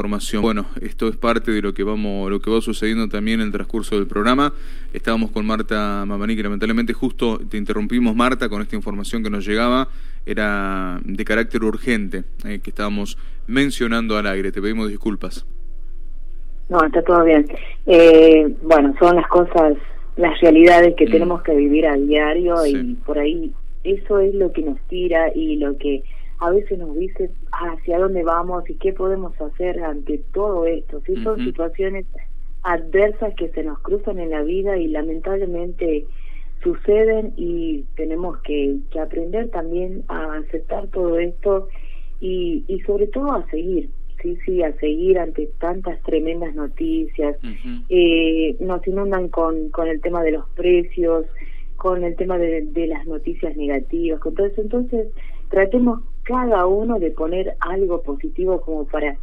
información. Bueno, esto es parte de lo que vamos, lo que va sucediendo también en el transcurso del programa. Estábamos con Marta Mamani, que lamentablemente justo te interrumpimos, Marta, con esta información que nos llegaba. Era de carácter urgente, eh, que estábamos mencionando al aire. Te pedimos disculpas. No, está todo bien. Eh, bueno, son las cosas, las realidades que mm. tenemos que vivir a diario y por ahí eso es lo que nos tira y lo que a veces nos dice hacia dónde vamos y qué podemos hacer ante todo esto. Si son situaciones adversas que se nos cruzan en la vida y lamentablemente suceden y tenemos que, que aprender también a aceptar todo esto y, y sobre todo a seguir, sí, sí, a seguir ante tantas tremendas noticias. eh, nos inundan con, con el tema de los precios, con el tema de, de las noticias negativas, con todo eso. Entonces, tratemos cada uno de poner algo positivo como para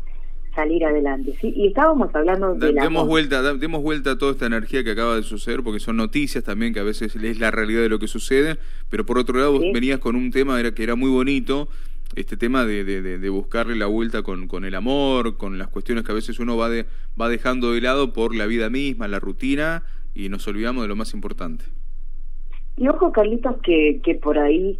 salir adelante. ¿sí? Y estábamos hablando de... la demos, vuelta, demos vuelta a toda esta energía que acaba de suceder, porque son noticias también que a veces es la realidad de lo que sucede, pero por otro lado vos venías con un tema era, que era muy bonito, este tema de, de, de, buscarle la vuelta con, con el amor, con las cuestiones que a veces uno va, de, va dejando de lado por la vida misma, la rutina, y nos olvidamos de lo más importante. Y ojo, Carlitos, que, que por ahí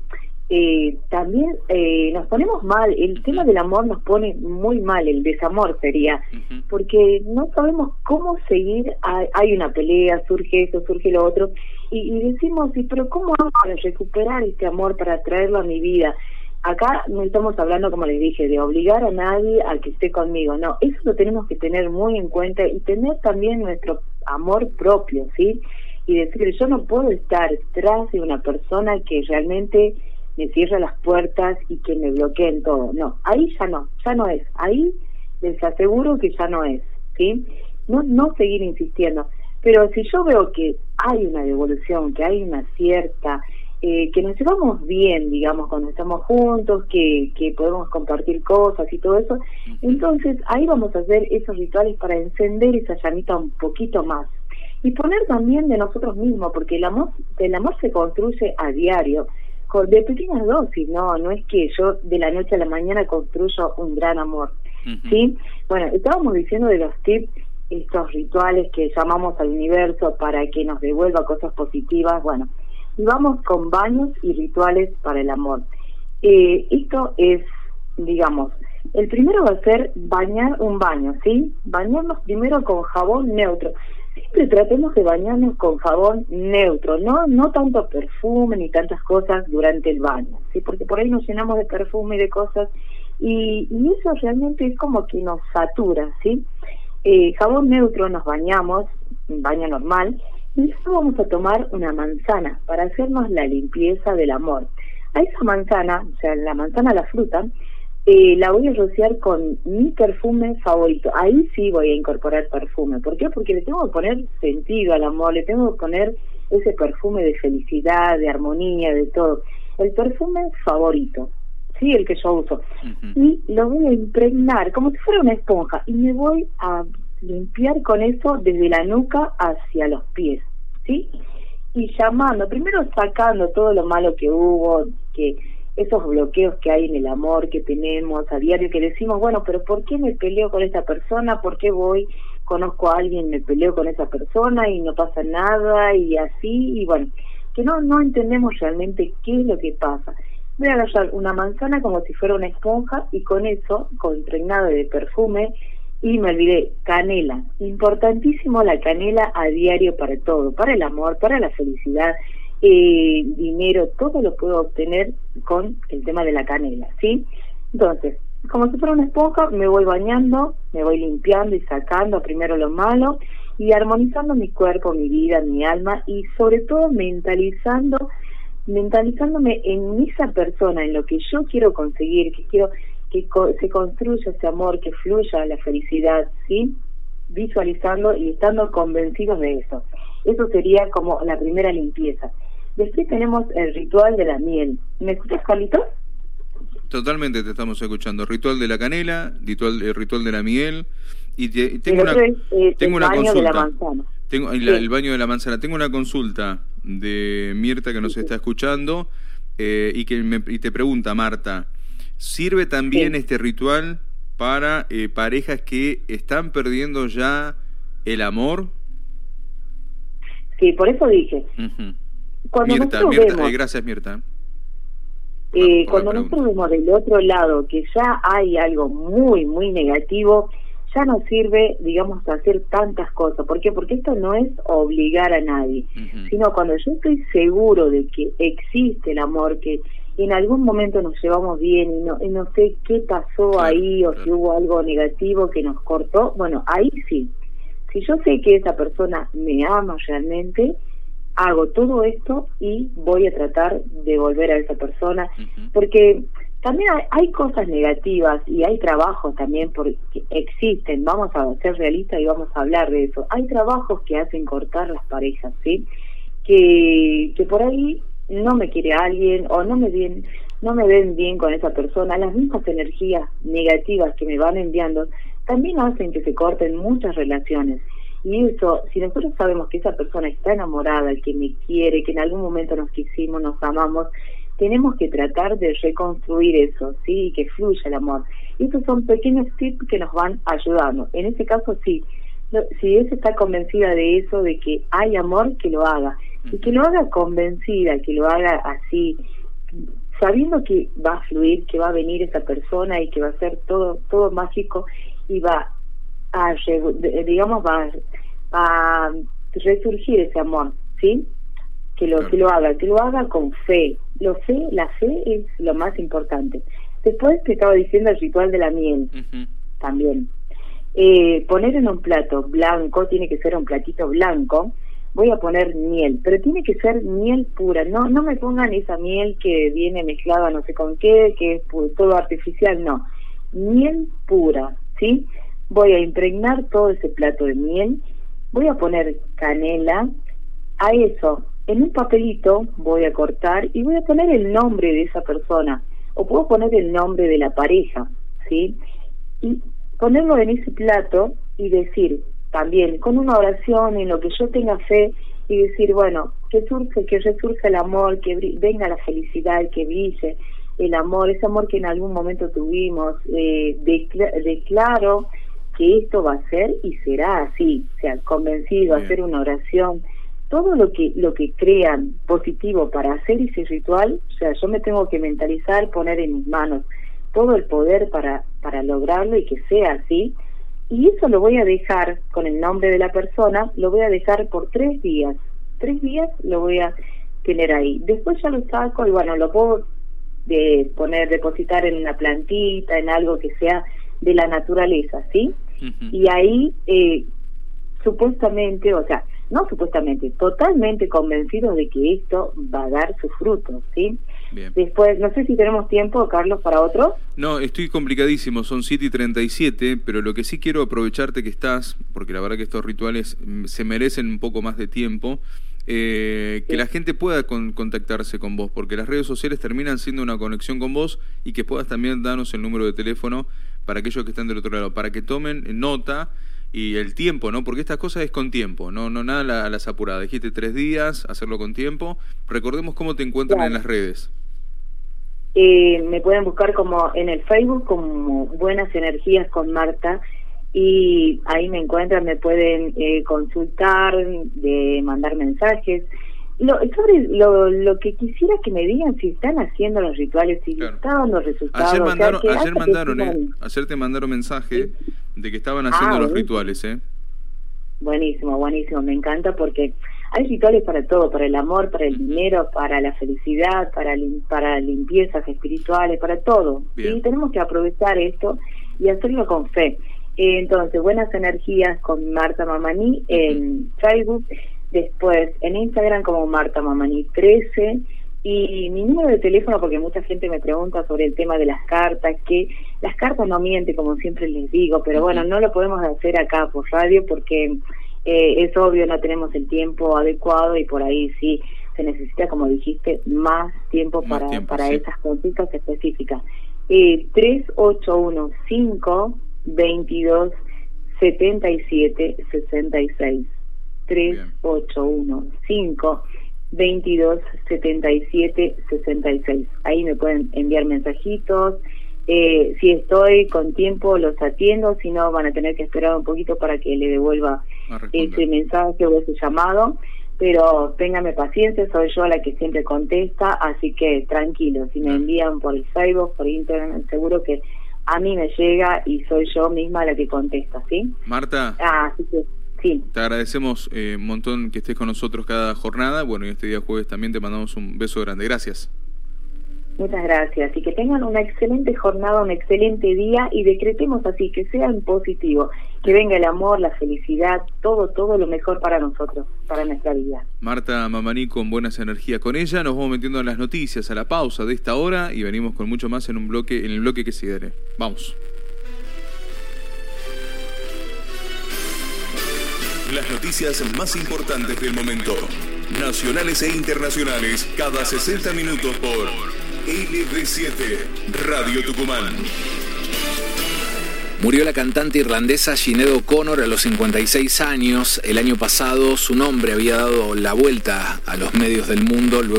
eh, también eh, nos ponemos mal, el tema del amor nos pone muy mal, el desamor sería, porque no sabemos cómo seguir, hay, una pelea, surge eso, surge lo otro, y, decimos, ¿y pero cómo hago para recuperar este amor, para traerlo a mi vida? Acá no estamos hablando, como les dije, de obligar a nadie a que esté conmigo, no, eso lo tenemos que tener muy en cuenta y tener también nuestro amor propio, ¿sí? Y decir, yo no puedo estar tras de una persona que realmente me cierra las puertas y que me bloqueen todo. No, ahí ya no, ya no es. Ahí les aseguro que ya no es, ¿sí? No, no seguir insistiendo. Pero si yo veo que hay una devolución, que hay una cierta, eh, que nos llevamos bien, digamos, cuando estamos juntos, que, que podemos compartir cosas y todo eso, entonces ahí vamos a hacer esos rituales para encender esa llamita un poquito más. Y poner también de nosotros mismos, porque el amor, el amor se construye a diario de pequeñas dosis, no, no es que yo de la noche a la mañana construyo un gran amor, ¿sí? Bueno, estábamos diciendo de los tips, estos rituales que llamamos al universo para que nos devuelva cosas positivas, bueno, y vamos con baños y rituales para el amor. Eh, esto es, digamos, el primero va a ser bañar un baño, ¿sí? Bañarnos primero con jabón neutro siempre tratemos de bañarnos con jabón neutro, no no tanto perfume ni tantas cosas durante el baño, sí, porque por ahí nos llenamos de perfume y de cosas y, y eso realmente es como que nos satura, sí. Eh, jabón neutro nos bañamos, baño normal, y luego vamos a tomar una manzana para hacernos la limpieza del amor. A esa manzana, o sea, la manzana, la fruta, eh, la voy a rociar con mi perfume favorito. Ahí sí voy a incorporar perfume. ¿Por qué? Porque le tengo que poner sentido al amor, le tengo que poner ese perfume de felicidad, de armonía, de todo. El perfume favorito, sí, el que yo uso. Y lo voy a impregnar como si fuera una esponja y me voy a limpiar con eso desde la nuca hacia los pies, ¿sí? Y llamando, primero sacando todo lo malo que hubo, que esos bloqueos que hay en el amor que tenemos a diario, que decimos, bueno, pero ¿por qué me peleo con esta persona? ¿Por qué voy, conozco a alguien, me peleo con esa persona y no pasa nada y así? Y bueno, que no, no entendemos realmente qué es lo que pasa. Voy a agarrar una manzana como si fuera una esponja y con eso, con impregnado de perfume, y me olvidé, canela. Importantísimo la canela a diario para todo, para el amor, para la felicidad eh, dinero, todo lo puedo obtener con el tema de la canela, ¿sí? Entonces, como si fuera una esponja, me voy bañando, me voy limpiando y sacando primero lo malo y armonizando mi cuerpo, mi vida, mi alma y sobre todo mentalizando, mentalizándome en esa persona, en lo que yo quiero conseguir, que quiero que se construya ese amor, que fluya la felicidad, ¿sí? Visualizando y estando convencidos de eso. Eso sería como la primera limpieza. Después tenemos el ritual de la miel. ¿Me escuchas, Carlitos? Totalmente te estamos escuchando. Ritual de la canela, ritual, el ritual de la miel. Y tengo una, eh, tengo una consulta. Tengo el baño de la manzana. Tengo una consulta de Mirta que nos está escuchando eh, y que me, y te pregunta, Marta, ¿sirve también este ritual para eh, parejas que están perdiendo ya el amor. Sí, por eso dije. Cuando Mirta, Mirta eh, gracias Mirta. Eh, cuando nosotros vemos del otro lado que ya hay algo muy, muy negativo, ya no sirve, digamos, hacer tantas cosas. ¿Por qué? Porque esto no es obligar a nadie, sino cuando yo estoy seguro de que existe el amor, que en algún momento nos llevamos bien y no, no sé qué pasó ahí o si hubo algo negativo que nos cortó, bueno, ahí sí. Si yo sé que esa persona me ama realmente, hago todo esto y voy a tratar de volver a esa persona, porque también hay, cosas negativas y hay trabajos también porque existen, vamos a ser realistas y vamos a hablar de eso. Hay trabajos que hacen cortar las parejas, ¿sí? Que, que por ahí no me quiere alguien o no me bien, no me ven bien con esa persona, las mismas energías negativas que me van enviando también hacen que se corten muchas relaciones. Y eso, si nosotros sabemos que esa persona está enamorada, que me quiere, que en algún momento nos quisimos, nos amamos, tenemos que tratar de reconstruir eso, ¿sí? Y que fluya el amor. Y estos son pequeños tips que nos van ayudando. En este caso, sí. Si ella está convencida de eso, de que hay amor, que lo haga. Y que lo haga convencida, que lo haga así, sabiendo que va a fluir, que va a venir esa persona y que va a ser todo, todo mágico y va a, digamos, va, a resurgir ese amor, ¿sí? Que lo, que lo haga, que lo haga con fe, lo fe, la fe es lo más importante. Después te estaba diciendo el ritual de la miel, también. Eh, poner en un plato blanco, tiene que ser un platito blanco, voy a poner miel, pero tiene que ser miel pura, no no me pongan esa miel que viene mezclada no sé con qué, que es todo artificial, no, miel pura, ¿sí? Voy a impregnar todo ese plato de miel, voy a poner canela, a eso en un papelito voy a cortar y voy a poner el nombre de esa persona o puedo poner el nombre de la pareja, ¿sí? Y ponerlo en ese plato y decir también con una oración en lo que yo tenga fe y decir, bueno, que surge, que resurja el amor, que venga la felicidad, que brille el amor, ese amor que en algún momento tuvimos, eh, declaro que esto va a ser y será así, o sea, convencido, hacer una oración, todo lo que lo que crean positivo para hacer ese ritual, o sea, yo me tengo que mentalizar, poner en mis manos todo el poder para para lograrlo y que sea así. Y eso lo voy a dejar con el nombre de la persona, lo voy a dejar por tres días. Tres días lo voy a tener ahí. Después ya lo saco y bueno, lo puedo de eh, poner, depositar en una plantita, en algo que sea de la naturaleza, ¿sí? Y ahí, eh, supuestamente, o sea, no supuestamente, totalmente convencidos de que esto va a dar sus frutos, ¿sí? Después, no sé si tenemos tiempo, Carlos, para otro. No, estoy complicadísimo, son 7 y 37, pero lo que sí quiero aprovecharte que estás, porque la verdad que estos rituales mm, se merecen un poco más de tiempo, eh, que la gente pueda contactarse con vos, porque las redes sociales terminan siendo una conexión con vos y que puedas también darnos el número de teléfono para aquellos que están del otro lado, para que tomen nota y el tiempo, ¿no? Porque estas cosas es con tiempo, no no nada a las apuradas. Dijiste tres días, hacerlo con tiempo. Recordemos cómo te encuentran en las redes. Eh, me pueden buscar como en el Facebook como Buenas Energías con Marta y ahí me encuentran, me pueden eh, consultar, de mandar mensajes. Lo, sobre lo, lo que quisiera que me digan si están haciendo los rituales, si están dando resultados. Ayer, mandaron, ayer, mandaron eh, ayer te mandaron mensaje de que estaban haciendo ah, los rituales, ¿eh? Buenísimo, buenísimo, me encanta porque hay rituales para todo, para el amor, para el dinero, para la felicidad, para, para limpiezas espirituales, para todo. Y tenemos que aprovechar esto y hacerlo con fe. entonces, buenas energías con Marta Mamani en Facebook, después en Instagram como Marta Mamani 13 y mi número de teléfono, porque mucha gente me pregunta sobre el tema de las cartas, que las cartas no mienten, como siempre les digo, pero bueno, no lo podemos hacer acá por radio porque eh, es obvio, no tenemos el tiempo adecuado y por ahí sí se necesita, como dijiste, más tiempo para, para esas consultas específicas. Eh, 3815 22 77 66 3815 22 77 66 ahí me pueden enviar mensajitos. Eh, si estoy con tiempo los atiendo, si no van a tener que esperar un poquito para que le devuelva ese mensaje o ese llamado. Pero téngame paciencia, soy yo la que siempre contesta, así que tranquilo, si me envían por el Facebook, por Internet, seguro que a mí me llega y soy yo misma la que contesta, ¿sí? Marta. Ah, sí. Te agradecemos eh, un montón que estés con nosotros cada jornada. Bueno, y este día jueves también te mandamos un beso grande. Gracias. Muchas gracias y que tengan una excelente jornada, un excelente día y decretemos así que sea en positivo, que venga el amor, la felicidad, todo, todo lo mejor para nosotros, para nuestra vida. Marta Mamaní con buenas energías. Con ella nos vamos metiendo en las noticias a la pausa de esta hora y venimos con mucho más en un bloque, en el bloque que sigue. Vamos. Las noticias más importantes del momento, nacionales e internacionales, cada 60 minutos por LB7, Radio Tucumán. Murió la cantante irlandesa Sinead O'Connor a los 56 años. El año pasado su nombre había dado la vuelta a los medios del mundo.